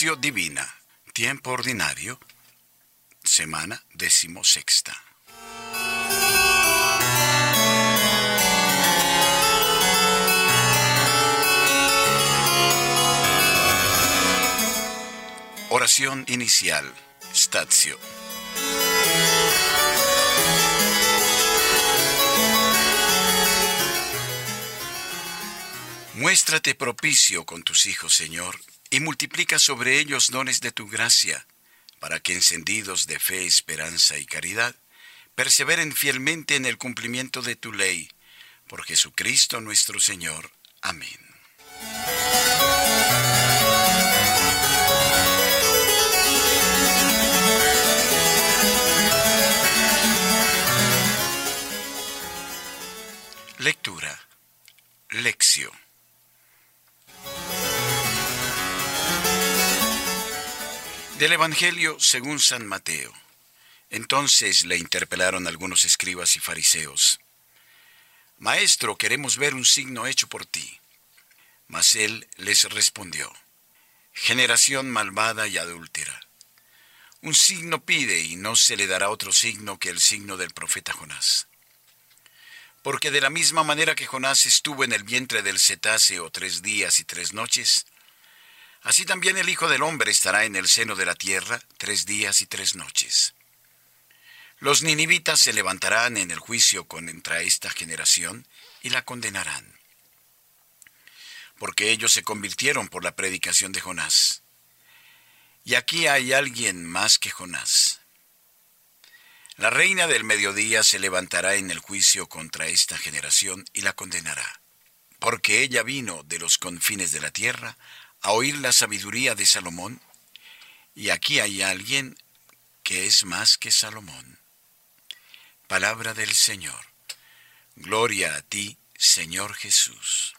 Divina, tiempo ordinario, semana decimosexta. Oración inicial, Stazio. Muéstrate propicio con tus hijos, Señor, y multiplica sobre ellos dones de tu gracia, para que encendidos de fe, esperanza y caridad, perseveren fielmente en el cumplimiento de tu ley. Por Jesucristo nuestro Señor. Amén. Del Evangelio según San Mateo. Entonces le interpelaron algunos escribas y fariseos. Maestro, queremos ver un signo hecho por ti. Mas él les respondió, Generación malvada y adúltera. Un signo pide y no se le dará otro signo que el signo del profeta Jonás. Porque de la misma manera que Jonás estuvo en el vientre del cetáceo tres días y tres noches, Así también el Hijo del Hombre estará en el seno de la tierra tres días y tres noches. Los ninivitas se levantarán en el juicio contra esta generación y la condenarán. Porque ellos se convirtieron por la predicación de Jonás. Y aquí hay alguien más que Jonás. La reina del mediodía se levantará en el juicio contra esta generación y la condenará. Porque ella vino de los confines de la tierra a oír la sabiduría de Salomón, y aquí hay alguien que es más que Salomón. Palabra del Señor. Gloria a ti, Señor Jesús.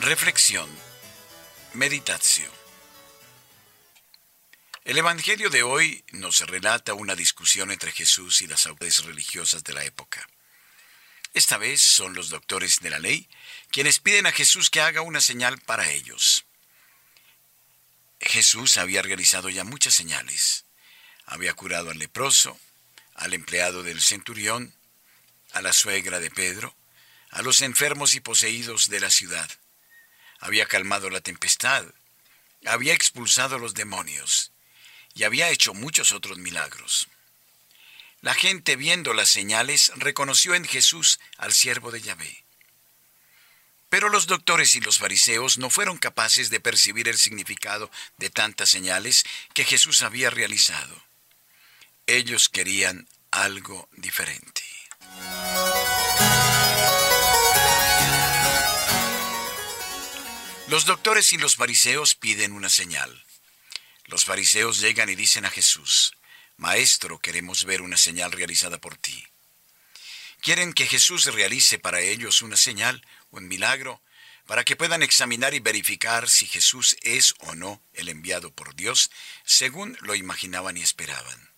Reflexión. Meditación. El Evangelio de hoy nos relata una discusión entre Jesús y las autoridades religiosas de la época. Esta vez son los doctores de la ley quienes piden a Jesús que haga una señal para ellos. Jesús había realizado ya muchas señales. Había curado al leproso, al empleado del centurión, a la suegra de Pedro, a los enfermos y poseídos de la ciudad. Había calmado la tempestad, había expulsado a los demonios y había hecho muchos otros milagros. La gente viendo las señales reconoció en Jesús al siervo de Yahvé. Pero los doctores y los fariseos no fueron capaces de percibir el significado de tantas señales que Jesús había realizado. Ellos querían algo diferente. Los doctores y los fariseos piden una señal. Los fariseos llegan y dicen a Jesús, Maestro, queremos ver una señal realizada por ti. Quieren que Jesús realice para ellos una señal, un milagro, para que puedan examinar y verificar si Jesús es o no el enviado por Dios, según lo imaginaban y esperaban.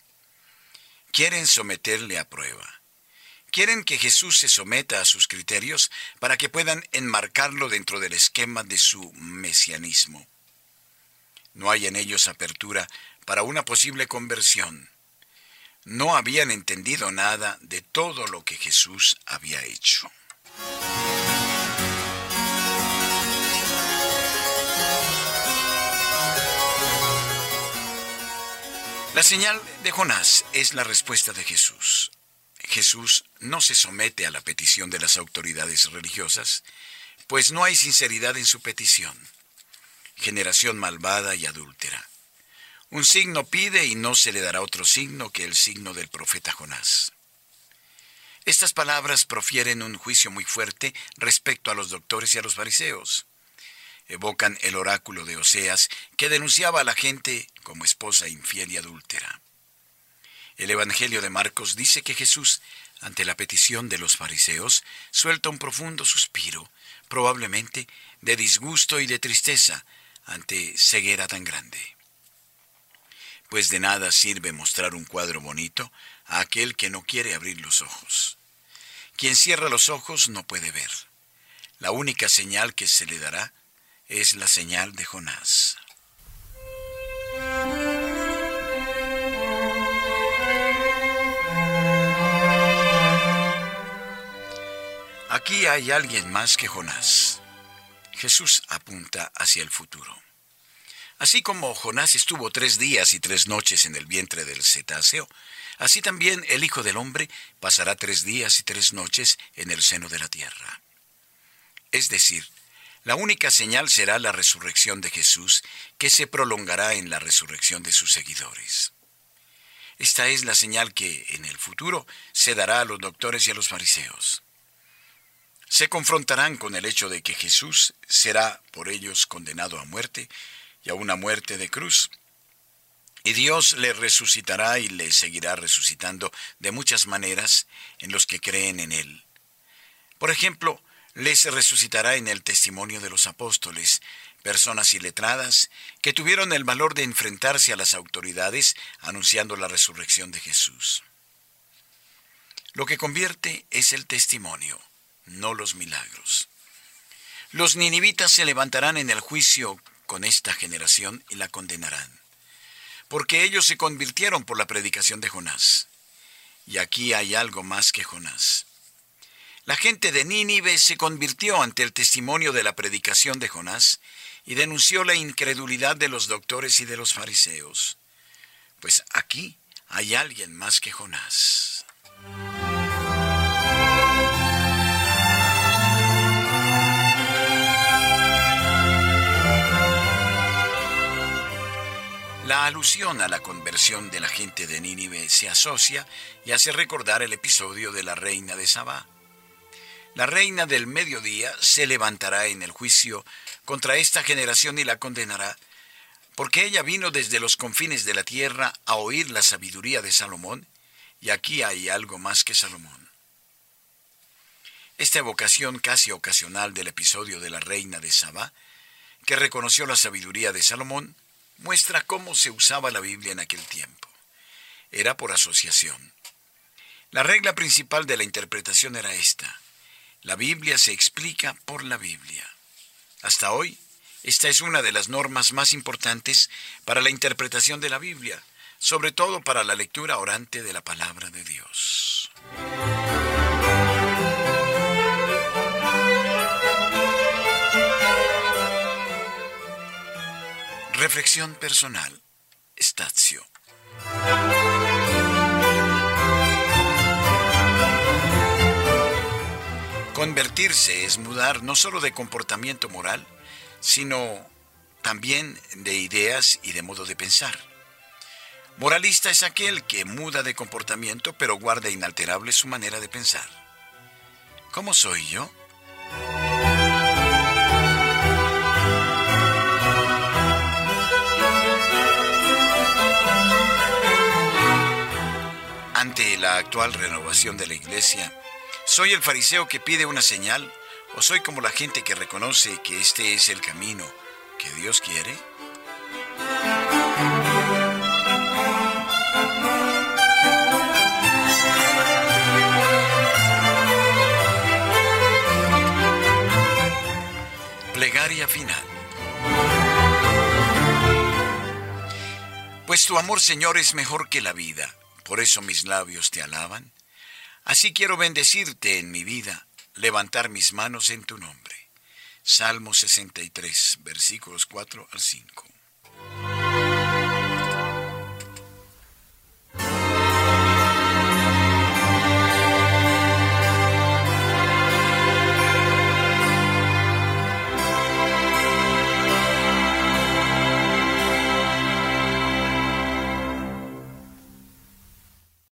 Quieren someterle a prueba. Quieren que Jesús se someta a sus criterios para que puedan enmarcarlo dentro del esquema de su mesianismo. No hay en ellos apertura para una posible conversión. No habían entendido nada de todo lo que Jesús había hecho. La señal de Jonás es la respuesta de Jesús. Jesús no se somete a la petición de las autoridades religiosas, pues no hay sinceridad en su petición generación malvada y adúltera. Un signo pide y no se le dará otro signo que el signo del profeta Jonás. Estas palabras profieren un juicio muy fuerte respecto a los doctores y a los fariseos. Evocan el oráculo de Oseas que denunciaba a la gente como esposa infiel y adúltera. El Evangelio de Marcos dice que Jesús, ante la petición de los fariseos, suelta un profundo suspiro, probablemente de disgusto y de tristeza, ante ceguera tan grande. Pues de nada sirve mostrar un cuadro bonito a aquel que no quiere abrir los ojos. Quien cierra los ojos no puede ver. La única señal que se le dará es la señal de Jonás. Aquí hay alguien más que Jonás. Jesús apunta hacia el futuro. Así como Jonás estuvo tres días y tres noches en el vientre del cetáceo, así también el Hijo del Hombre pasará tres días y tres noches en el seno de la tierra. Es decir, la única señal será la resurrección de Jesús, que se prolongará en la resurrección de sus seguidores. Esta es la señal que, en el futuro, se dará a los doctores y a los fariseos se confrontarán con el hecho de que Jesús será por ellos condenado a muerte y a una muerte de cruz. Y Dios le resucitará y le seguirá resucitando de muchas maneras en los que creen en Él. Por ejemplo, les resucitará en el testimonio de los apóstoles, personas iletradas que tuvieron el valor de enfrentarse a las autoridades anunciando la resurrección de Jesús. Lo que convierte es el testimonio no los milagros. Los ninivitas se levantarán en el juicio con esta generación y la condenarán, porque ellos se convirtieron por la predicación de Jonás. Y aquí hay algo más que Jonás. La gente de Nínive se convirtió ante el testimonio de la predicación de Jonás y denunció la incredulidad de los doctores y de los fariseos. Pues aquí hay alguien más que Jonás. Alusión a la conversión de la gente de Nínive se asocia y hace recordar el episodio de la reina de Sabá. La reina del mediodía se levantará en el juicio contra esta generación y la condenará, porque ella vino desde los confines de la tierra a oír la sabiduría de Salomón, y aquí hay algo más que Salomón. Esta evocación casi ocasional del episodio de la reina de Sabá, que reconoció la sabiduría de Salomón, muestra cómo se usaba la Biblia en aquel tiempo. Era por asociación. La regla principal de la interpretación era esta. La Biblia se explica por la Biblia. Hasta hoy, esta es una de las normas más importantes para la interpretación de la Biblia, sobre todo para la lectura orante de la palabra de Dios. Reflexión personal. Stazio. Convertirse es mudar no solo de comportamiento moral, sino también de ideas y de modo de pensar. Moralista es aquel que muda de comportamiento pero guarda inalterable su manera de pensar. ¿Cómo soy yo? La actual renovación de la iglesia? ¿Soy el fariseo que pide una señal o soy como la gente que reconoce que este es el camino que Dios quiere? Plegaria final. Pues tu amor, Señor, es mejor que la vida por eso mis labios te alaban. Así quiero bendecirte en mi vida, levantar mis manos en tu nombre. Salmo 63, versículos 4 al 5.